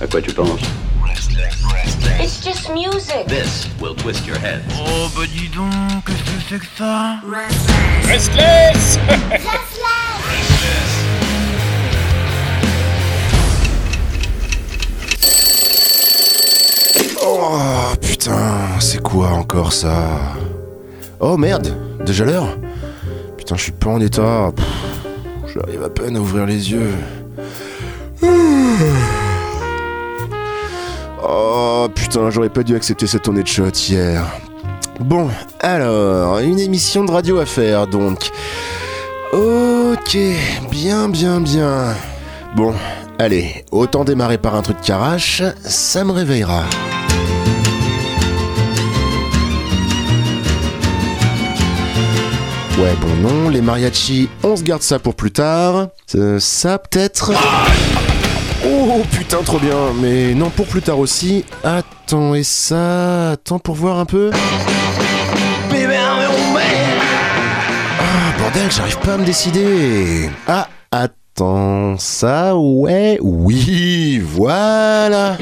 À quoi tu penses It's just music. This will twist your head. Oh bah dis donc, qu'est-ce que c'est que ça Restless Oh putain, c'est quoi encore ça Oh merde, déjà l'heure Putain, je suis pas en état. J'arrive à peine à ouvrir les yeux. Oh putain, j'aurais pas dû accepter cette tournée de shot hier. Bon, alors, une émission de radio à faire donc. Ok, bien, bien, bien. Bon, allez, autant démarrer par un truc carache, ça me réveillera. Ouais, bon non, les mariachis, on se garde ça pour plus tard. Euh, ça peut-être. Oh putain, trop bien. Mais non, pour plus tard aussi. Attends, et ça Attends pour voir un peu. Ah, bordel, j'arrive pas à me décider. Ah, attends, ça, ouais, oui, voilà.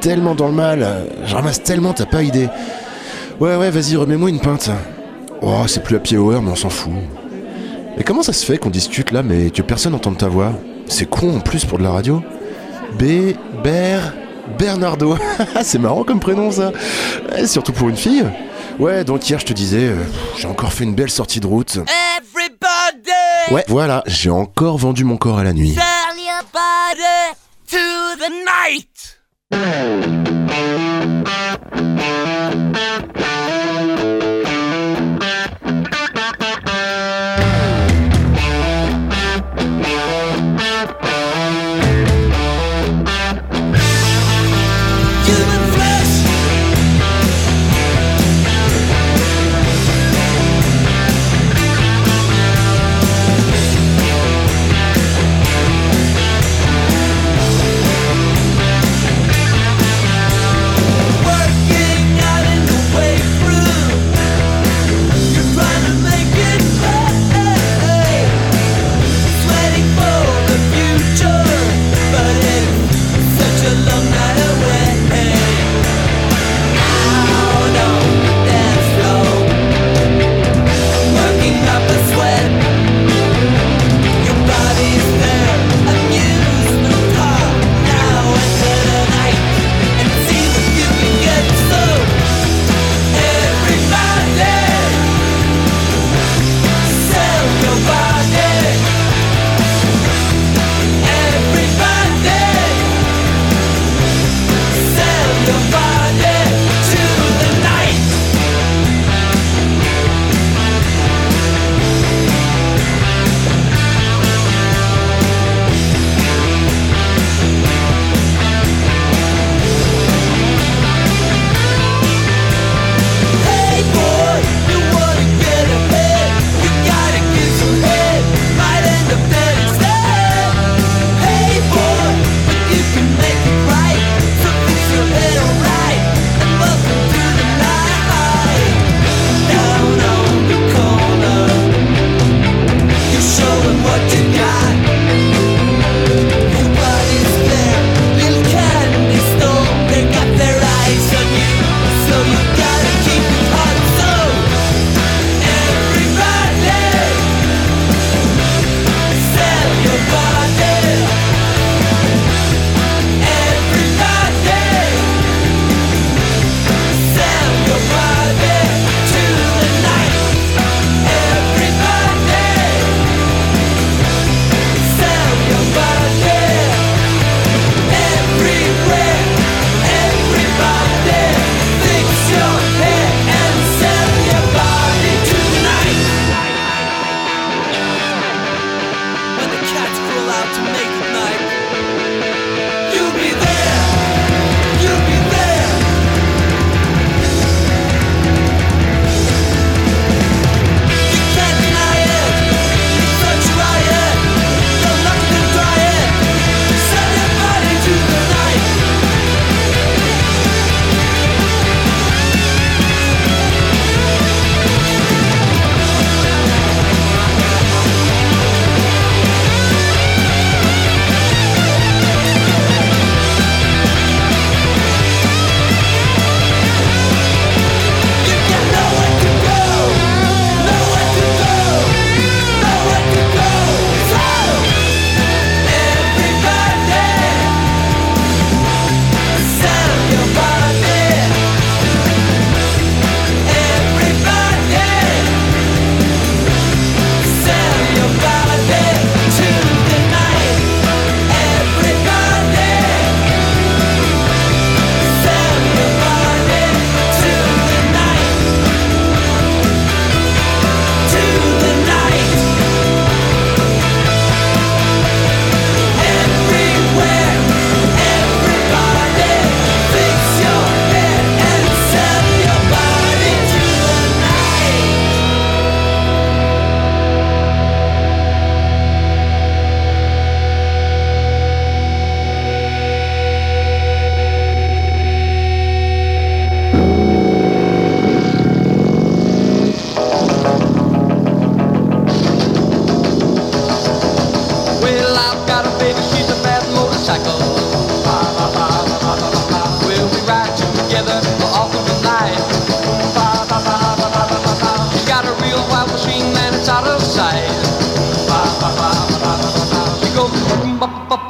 Tellement dans le mal. Je ramasse tellement, t'as pas idée. Ouais, ouais, vas-y, remets-moi une pinte. Oh, c'est plus happy hour, mais on s'en fout. Mais comment ça se fait qu'on discute là, mais que personne n'entende ta voix? C'est con en plus pour de la radio. B. Ber. Bernardo. c'est marrant comme prénom ça. Ouais, surtout pour une fille. Ouais, donc hier je te disais, euh, j'ai encore fait une belle sortie de route. Everybody Ouais, voilà, j'ai encore vendu mon corps à la nuit. To the night Thank you.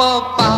pa pa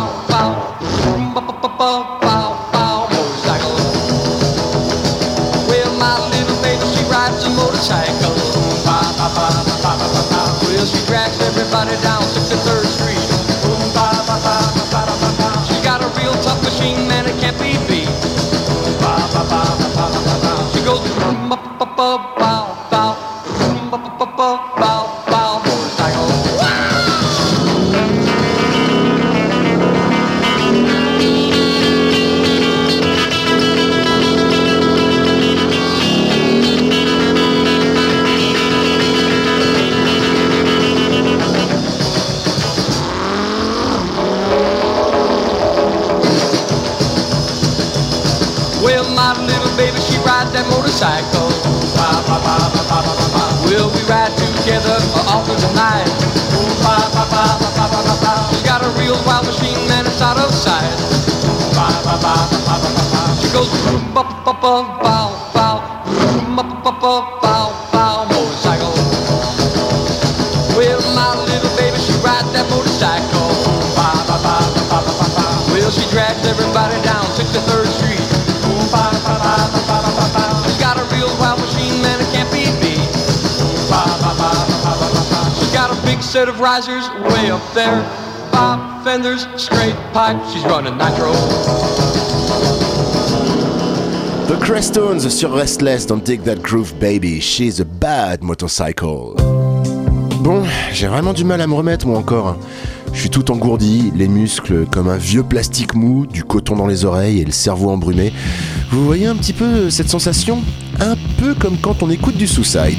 The Crestones sur Restless dans Dig That Groove Baby. She's a bad motorcycle. Bon, j'ai vraiment du mal à me remettre moi encore. hein. Je suis tout engourdi, les muscles comme un vieux plastique mou, du coton dans les oreilles et le cerveau embrumé. Vous voyez un petit peu cette sensation? Un peu comme quand on écoute du Suicide.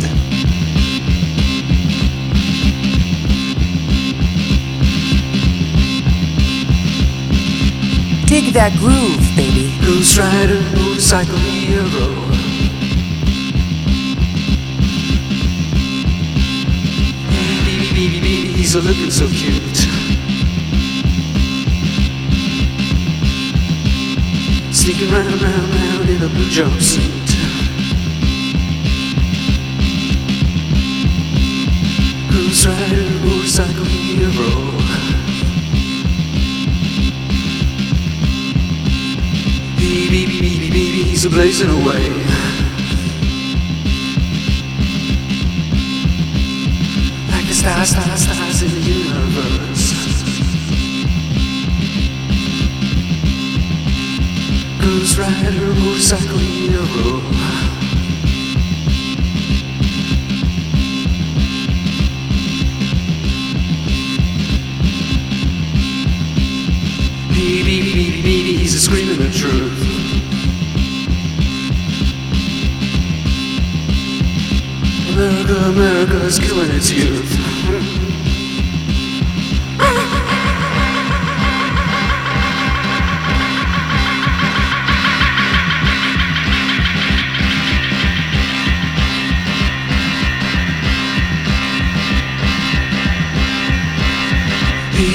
Dig that groove, baby. Blues rider, motorcycle hero. Baby, baby, baby, he's a looking so cute. Sneaking round, round, round in a blue jumpsuit. Blues rider, motorcycle hero. Baby, baby, baby, baby, he's a blazing away. Like the stars, stars, stars in the universe. Ghost rider, motorcycle hero. Baby, baby, baby, he's a screaming the truth. America, America is killing its youth.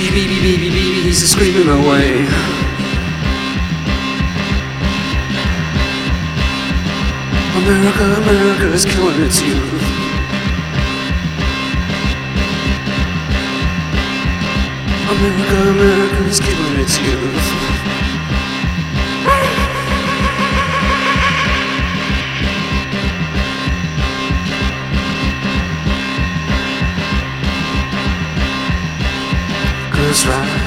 Baby, baby, baby, baby, he's screaming away. America, America is killing its youth. America, America is killing its youth. sun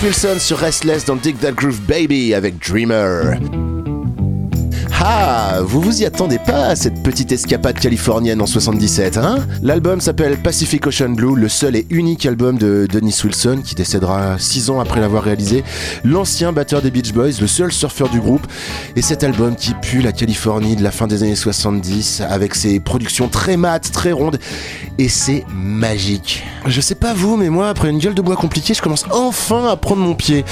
Wilson sur Restless dans Dig That Groove Baby avec Dreamer. Ah, vous vous y attendez pas à cette petite escapade californienne en 77, hein? L'album s'appelle Pacific Ocean Blue, le seul et unique album de Dennis Wilson qui décédera 6 ans après l'avoir réalisé. L'ancien batteur des Beach Boys, le seul surfeur du groupe. Et cet album qui pue la Californie de la fin des années 70 avec ses productions très mates, très rondes. Et c'est magique. Je sais pas vous, mais moi, après une gueule de bois compliquée, je commence enfin à prendre mon pied.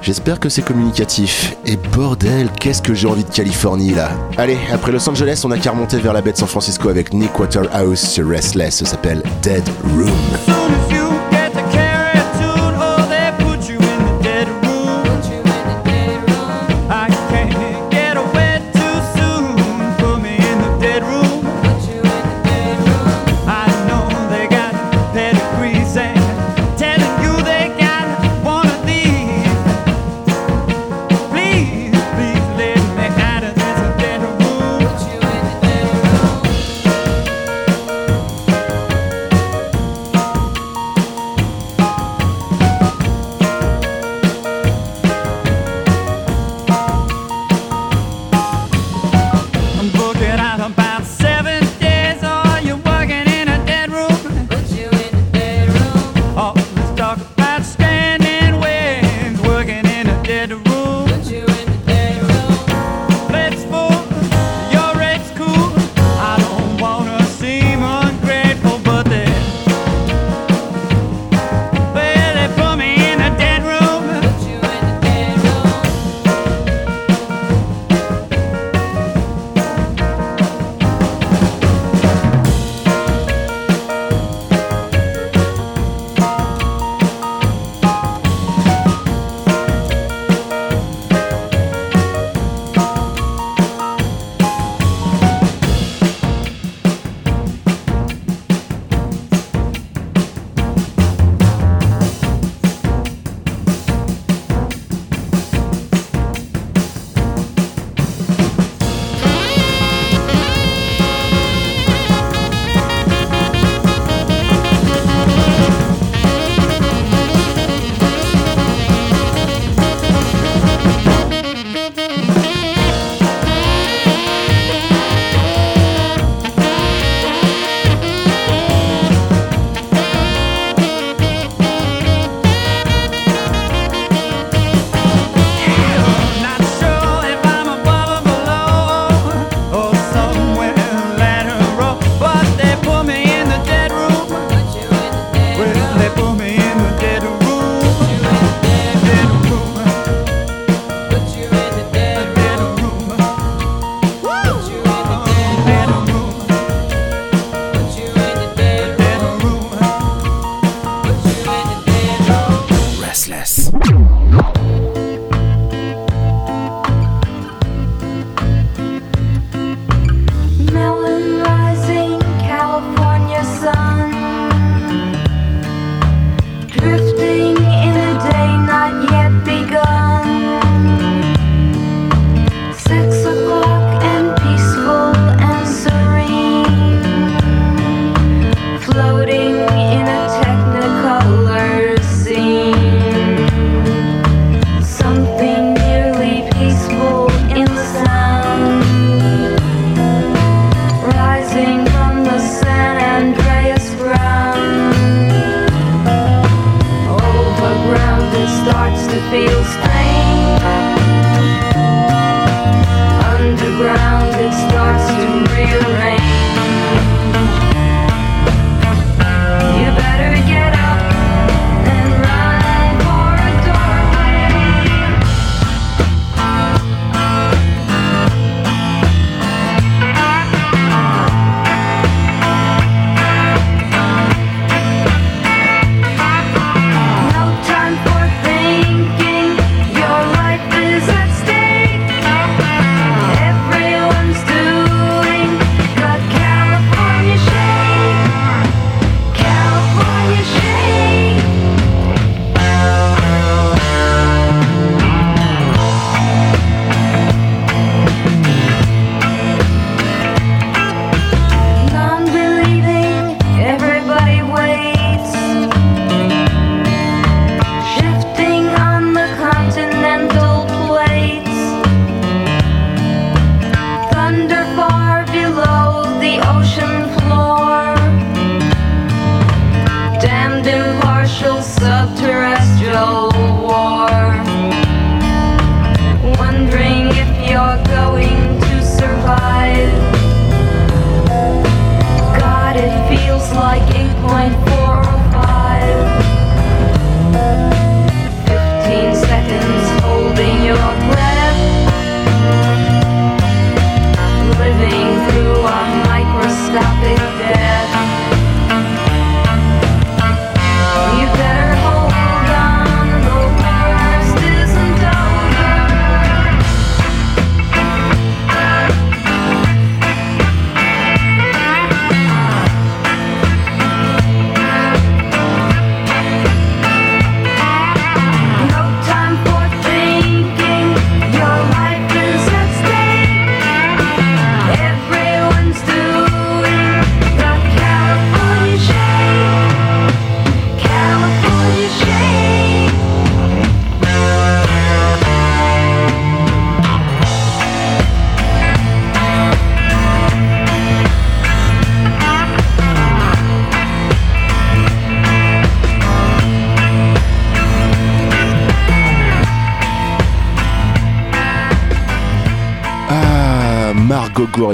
J'espère que c'est communicatif. Et bordel, qu'est-ce que j'ai envie de Californie Allez, après Los Angeles, on a qu'à remonter vers la baie de San Francisco avec Nick Waterhouse sur Restless. Ça s'appelle Dead Room.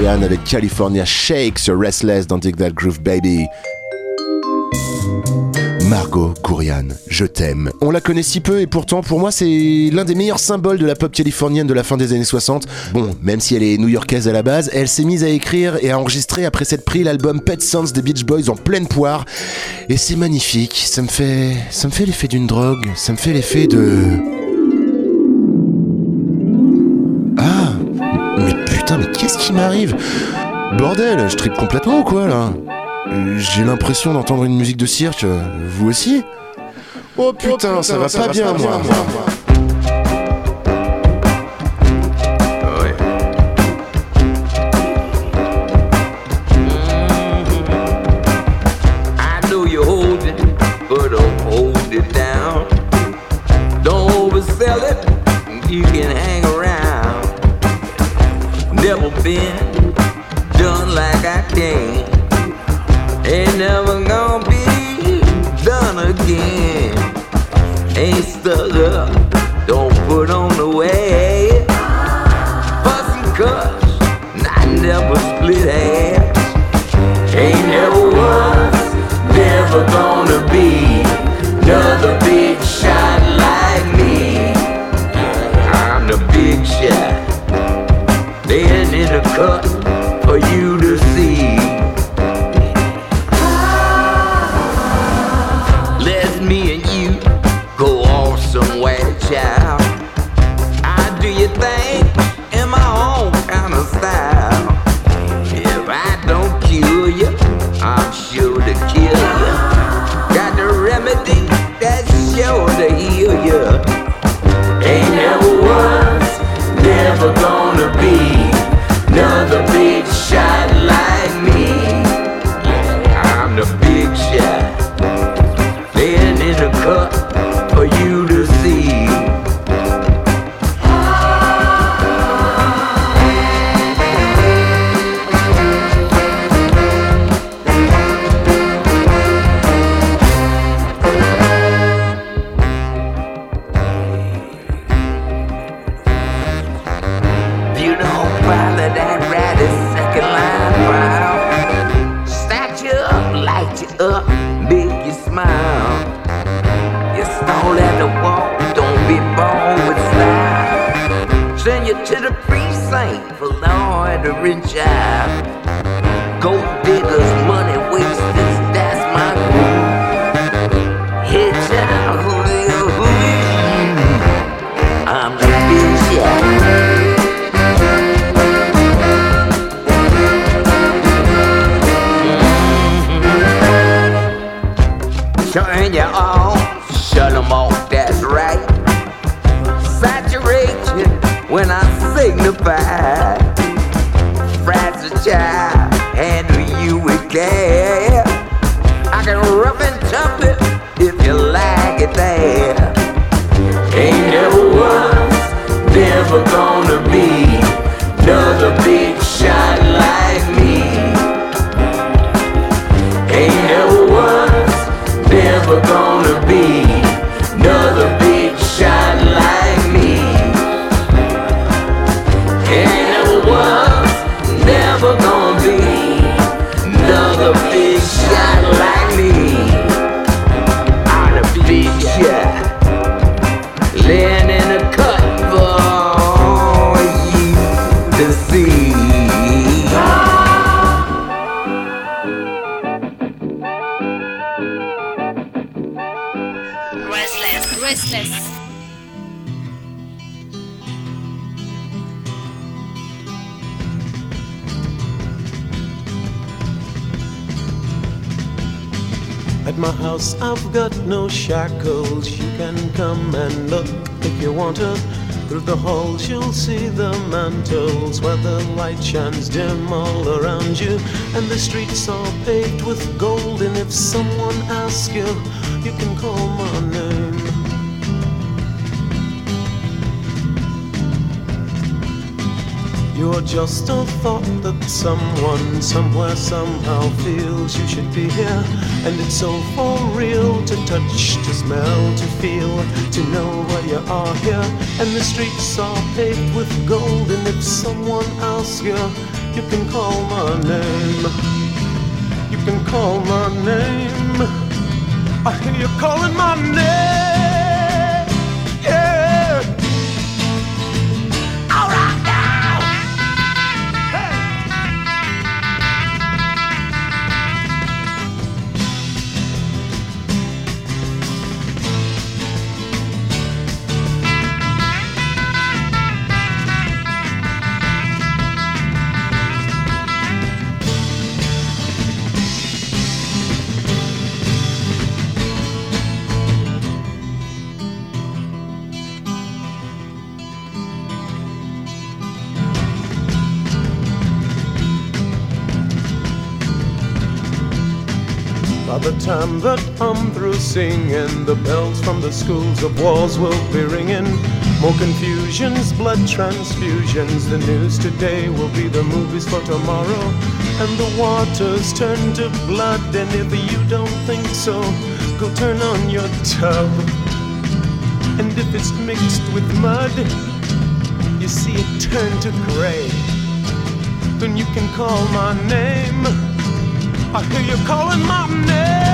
Avec California Shake sur Restless dans Dig That Groove Baby. Margot Kourian, je t'aime. On la connaît si peu et pourtant pour moi c'est l'un des meilleurs symboles de la pop californienne de la fin des années 60. Bon, même si elle est new-yorkaise à la base, elle s'est mise à écrire et à enregistrer après cette pris l'album Pet Sounds des Beach Boys en pleine poire et c'est magnifique, ça me fait ça me fait l'effet d'une drogue, ça me fait l'effet de m'arrive Bordel, je tripe complètement ou quoi là J'ai l'impression d'entendre une musique de cirque, vous aussi Oh putain, ça, va pas, bien, moi. Restless. At my house, I've got no shackles. You can come and look if you want to. Through the halls, you'll see the mantles where the light shines dim all around you. And the streets are paved with gold. And if someone asks you, you can call my name. You're just a thought that someone, somewhere, somehow feels you should be here. And it's so for real to touch, to smell, to feel, to know why you are here. And the streets are paved with gold. And if someone asks you, you can call my name. You can call my name. I hear you calling my name. Singing, the bells from the schools of wars will be ringing. More confusions, blood transfusions. The news today will be the movies for tomorrow. And the waters turn to blood. And if you don't think so, go turn on your tub. And if it's mixed with mud, you see it turn to gray. Then you can call my name. I hear you calling my name.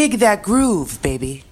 Dig that groove, baby.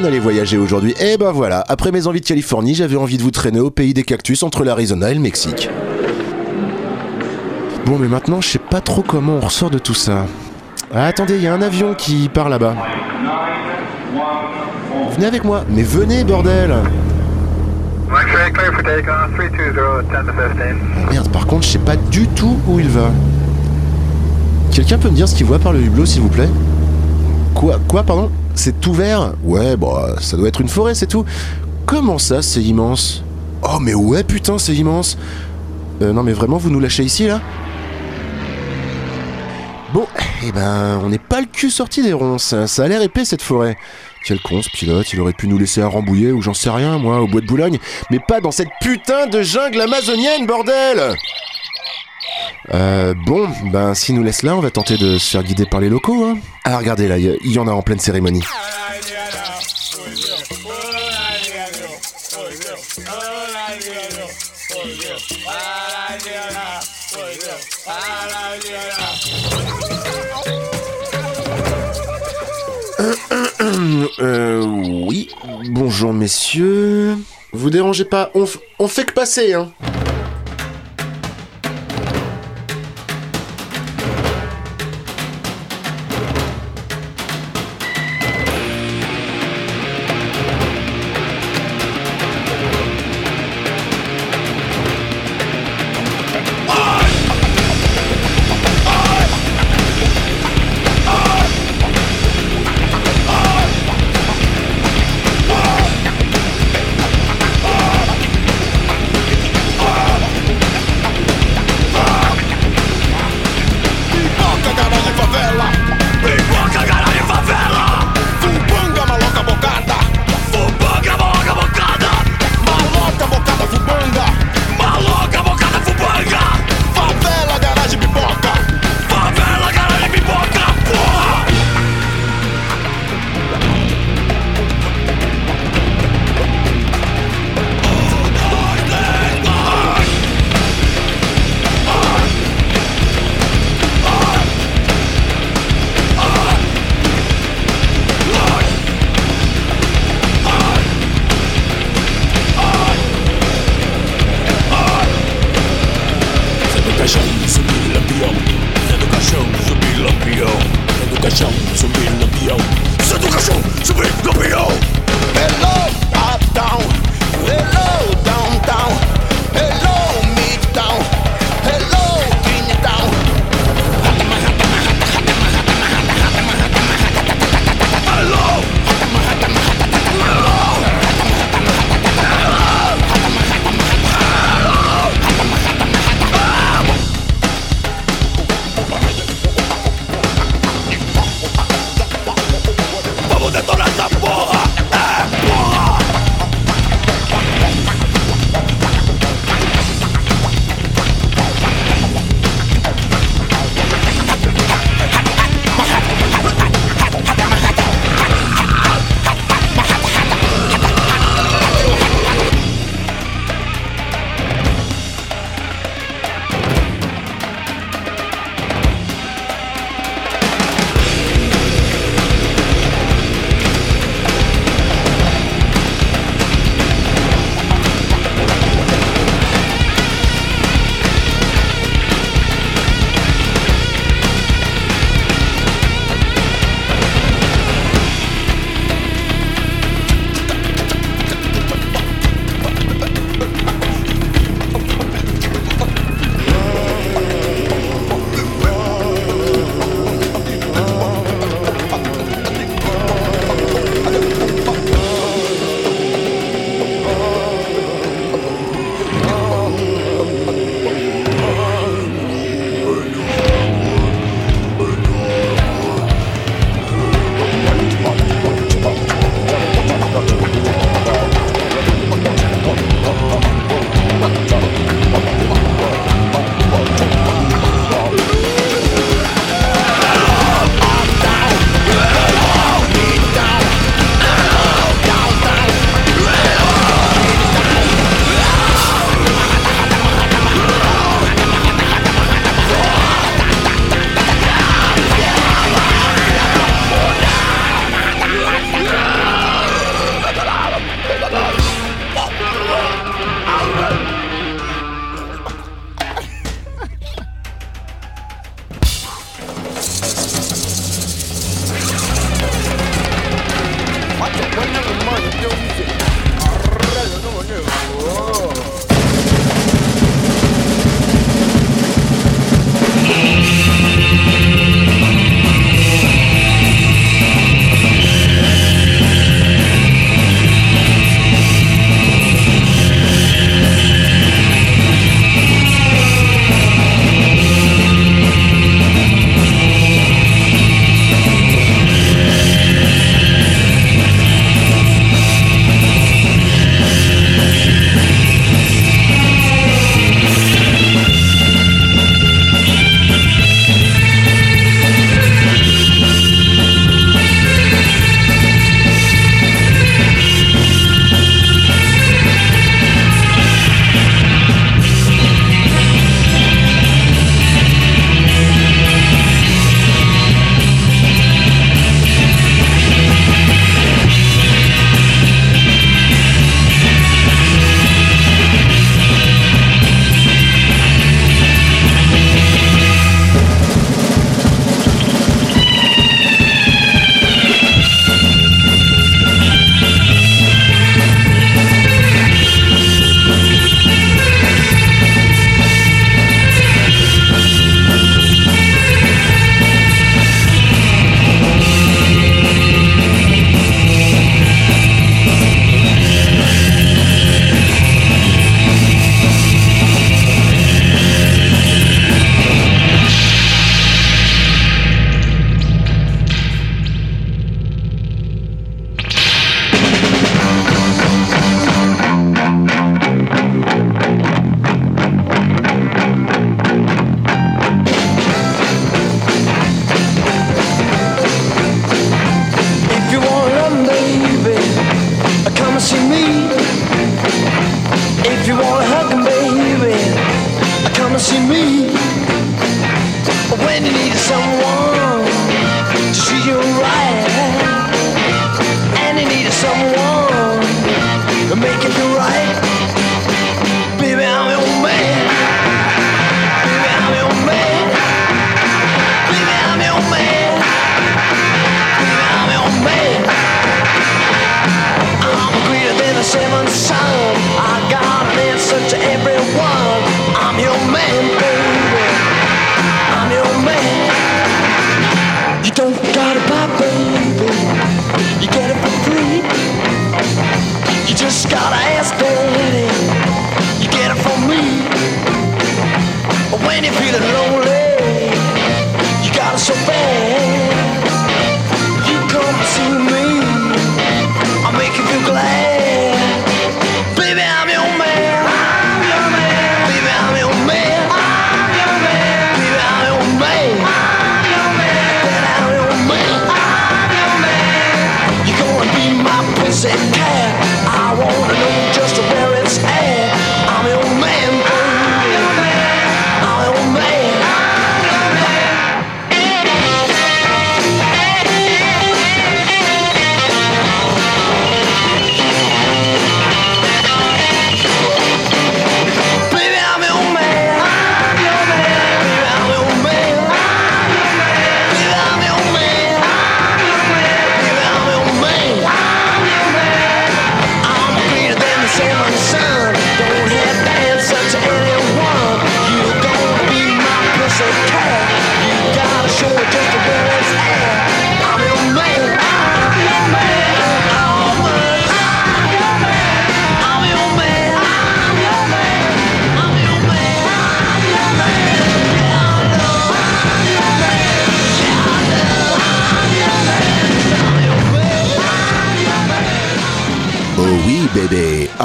Qu'on allait voyager aujourd'hui. Et ben voilà, après mes envies de Californie, j'avais envie de vous traîner au pays des cactus entre l'Arizona et le Mexique. Bon, mais maintenant, je sais pas trop comment on ressort de tout ça. Ah, attendez, il y a un avion qui part là-bas. Venez avec moi, mais venez, bordel X-ray clear for takeoff, 320, 10 to 15. Oh, Merde, par contre, je sais pas du tout où il va. Quelqu'un peut me dire ce qu'il voit par le hublot, s'il vous plaît? Quoi Quoi, pardon? C'est tout vert Ouais, bah, ça doit être une forêt, c'est tout. Comment ça, c'est immense? Oh, mais ouais, putain, c'est immense Euh, non, mais vraiment, vous nous lâchez ici, là? Bon, eh ben, on n'est pas le cul sorti des ronces. Ça a l'air épais, cette forêt. Quel con, ce pilote, il aurait pu nous laisser à Rambouillet ou j'en sais rien, moi, au bois de Boulogne. Mais pas dans cette putain de jungle amazonienne, bordel euh, bon, ben s'il nous laisse là, on va tenter de se faire guider par les locaux. Hein. Ah, regardez là, il y, en a en pleine cérémonie. Euh, oui, bonjour messieurs. Vous dérangez pas, on, on fait que passer, hein.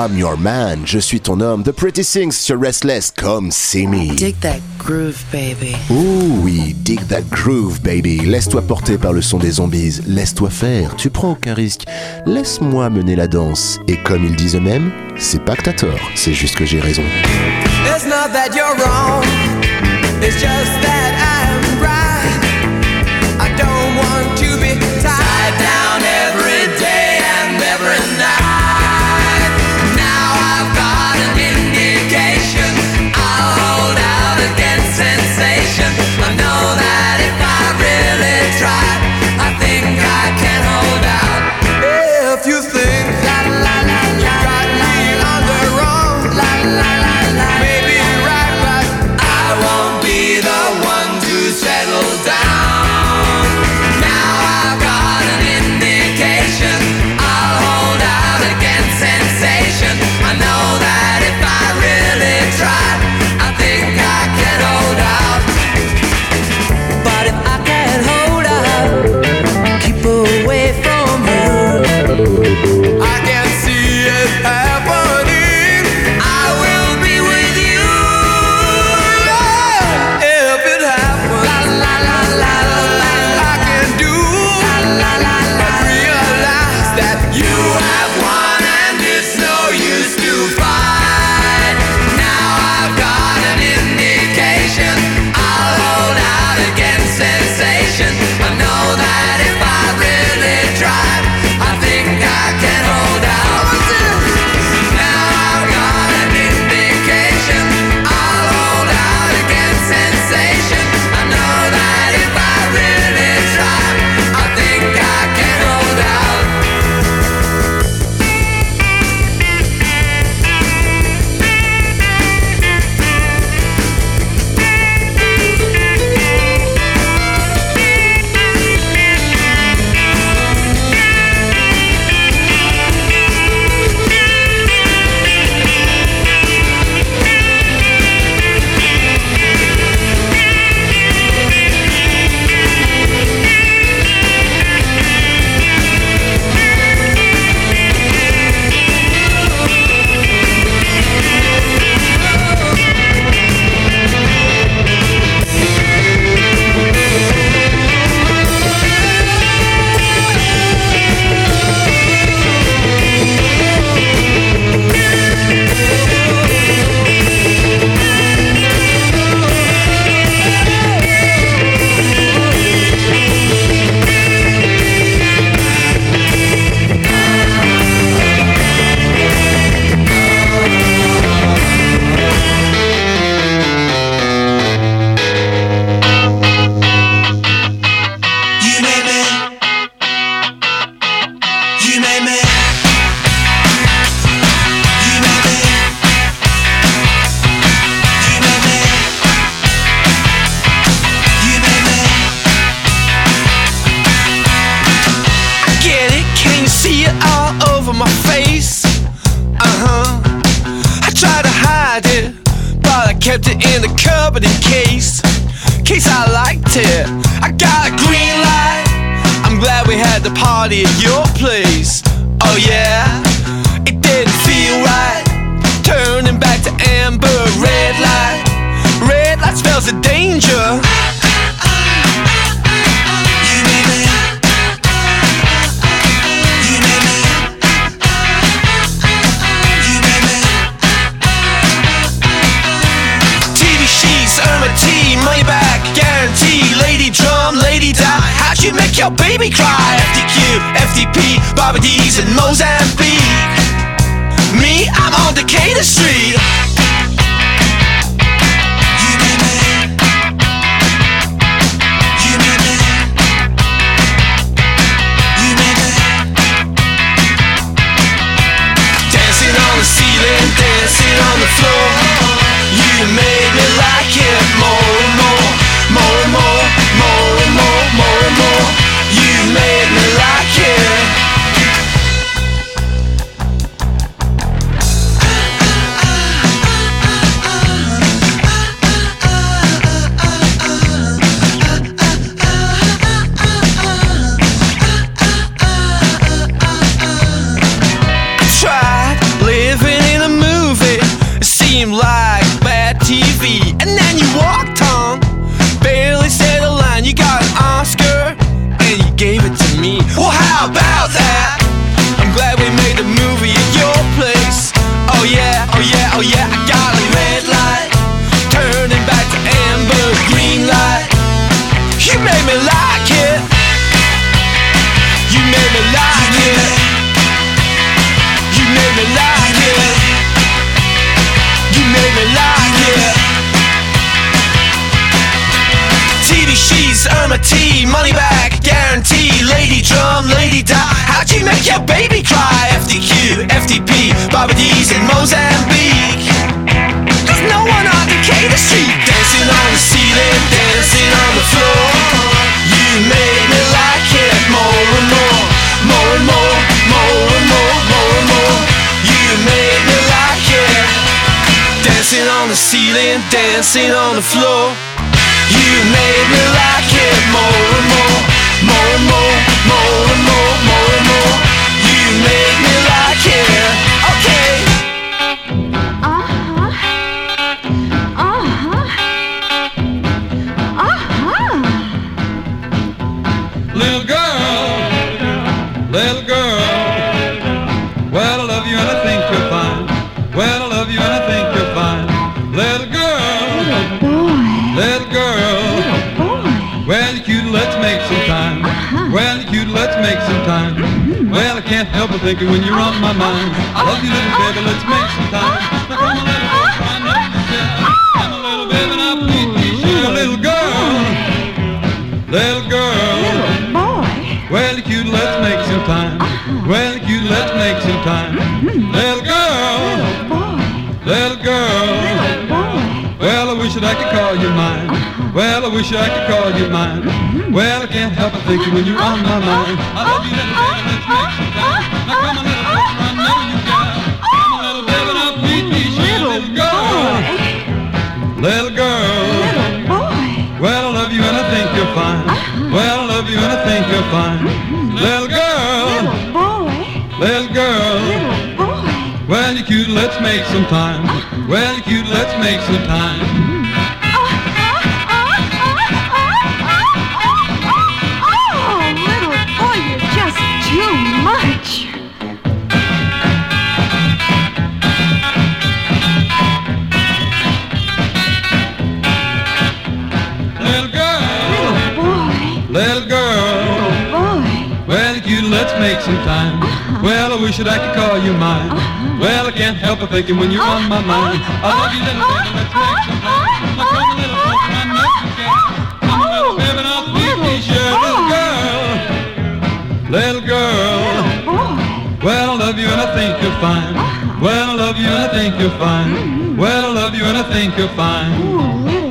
I'm Your Man, Je suis ton homme, The Pretty Things sur Restless, Come See Me. Dig that groove, baby. Ouh oui, dig that groove, baby. Laisse-toi porter par le son des zombies, laisse-toi faire, tu prends aucun risque. Laisse-moi mener la danse. Et comme ils disent eux-mêmes, c'est pas que t'as tort, c'est juste que j'ai raison. It's not that you're wrong, it's just that I I. I got a green light. I'm glad we had the party at your place. Oh yeah, it didn't feel right. Turning back to amber, red light. Red light spells of danger. You make your baby cry? FDQ, FDP, Bobby D's Mozambique. Me, I'm on Decatur Street. You me Dancing on the ceiling, dancing on the floor. You made me like it more, me. Well, how about that? I'm glad we made the movie at your place. Oh yeah, oh yeah, oh yeah. I got a red light, turning back to amber, green light. You made me like it. You made me like it. You made me like it. You made me like it. TV sheets, Irma T, money back, drum, lady die. How'd you make your baby cry? FDQ, FDP, D's in Mozambique. There's no one on Decatur Street dancing on the ceiling, dancing on the floor. You made me like it more and more, more and more, more and more, more and more. You made me like it. Dancing on the ceiling, dancing on the floor. You made me like it more and more, more and more, more thinking when you're on my mind. I love you, little baby, let's make some time. Now come on, you mine. Well, I wish I could call you mine. Well, I can't help but thinking when you're on my mind. I love you, little baby, let's make some time. Now come on, little baby, I know you got. Come on, little baby, now please be sure, little girl. Little girl. Well, I love you and I think you're fine. Well, I love you and I think you're fine. Little girl. Little Boy. Little girl. Little Boy well, you're cute, let's make some time. Well, you're cute, let's make some time. Time. Well, I wish that I could call you mine. Well, I can't help but thinking when you're on my mind. I love you, little baby, let's make some time. Come on, little boy, I know you can. Come on, little baby, now please be sure. Little girl. Little girl. Well, I love you and I think you're fine. Well, I love you and I think you're fine. Well, I love you and I think you're fine.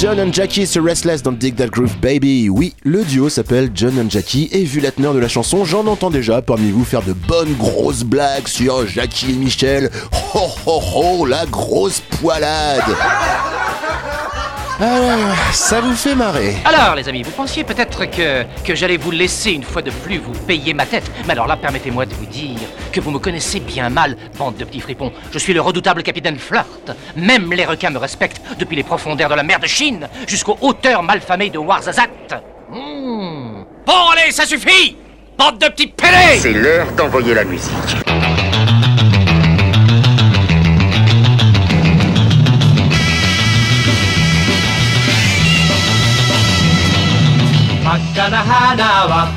John and Jackie sur Restless dans Dig That Groove Baby. Oui, le duo s'appelle John and Jackie et vu la teneur de la chanson, j'en entends déjà parmi vous faire de bonnes grosses blagues sur Jackie et Michel. Ho ho ho, la grosse poilade. Ah, ça vous fait marrer. Alors, les amis, vous pensiez peut-être que, que j'allais vous laisser une fois de plus vous payer ma tête. Mais alors là, permettez-moi de vous dire que vous me connaissez bien mal, bande de petits fripons. Je suis le redoutable capitaine Flirt. Même les requins me respectent depuis les profondeurs de la mer de Chine jusqu'aux hauteurs malfamées de Warzazat. Hmm. Bon, allez, ça suffit Bande de petits pélés C'est l'heure d'envoyer la musique. 花は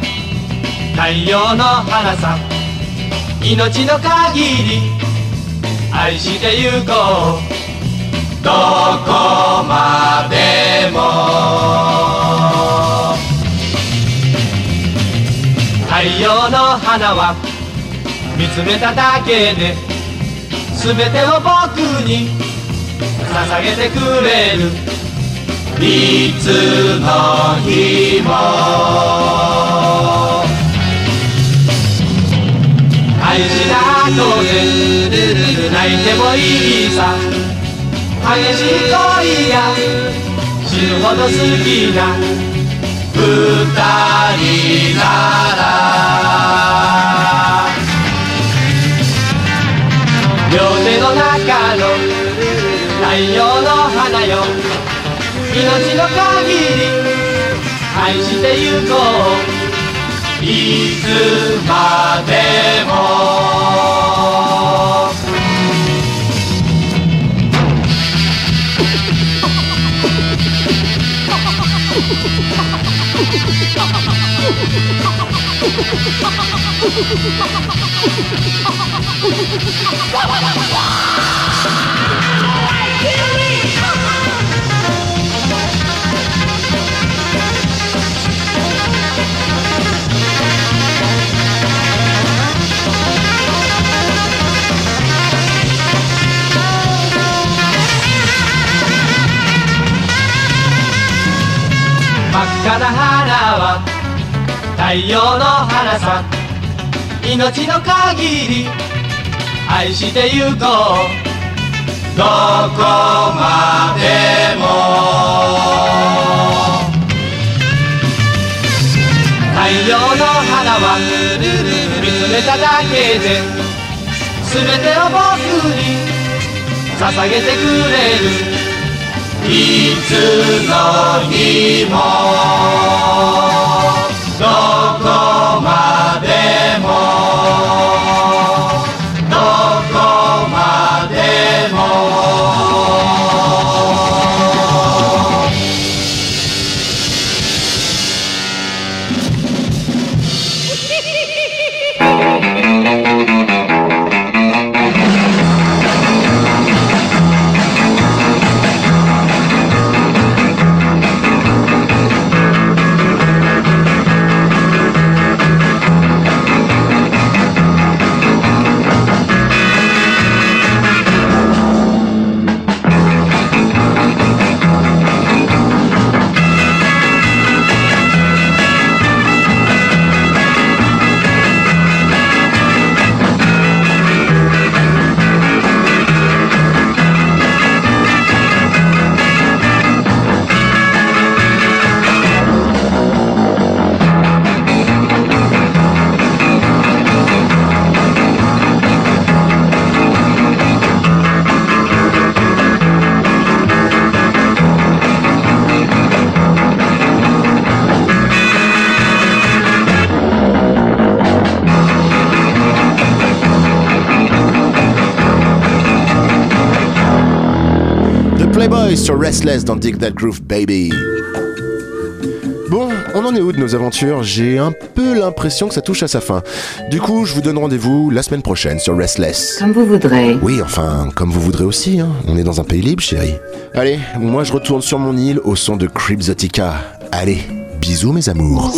太陽の花さ。命の限り愛してゆこう。どこまでも。太陽の花は見つめただけで全てを僕に捧げてくれる。いつの日も。愛した後で泣いてもいいさ。激しい恋が死ぬほど好きな二人なら。両手の中の太陽の花よ。命の限り愛してゆこう。いつまでも。真 っ赤な花は太陽の花さ。命の限り愛してゆこう。どこまでも。太陽の花は見つめただけで全てを僕に捧げてくれる。いつの日も Restless dans Dig That Groove Baby. Bon, on en est où de nos aventures? J'ai un peu l'impression que ça touche à sa fin. Du coup, je vous donne rendez-vous la semaine prochaine sur Restless. Comme vous voudrez. Oui, enfin, comme vous voudrez aussi, hein. on est dans un pays libre, chérie. Allez, moi je retourne sur mon île au son de Cribzotica. Allez, bisous mes amours.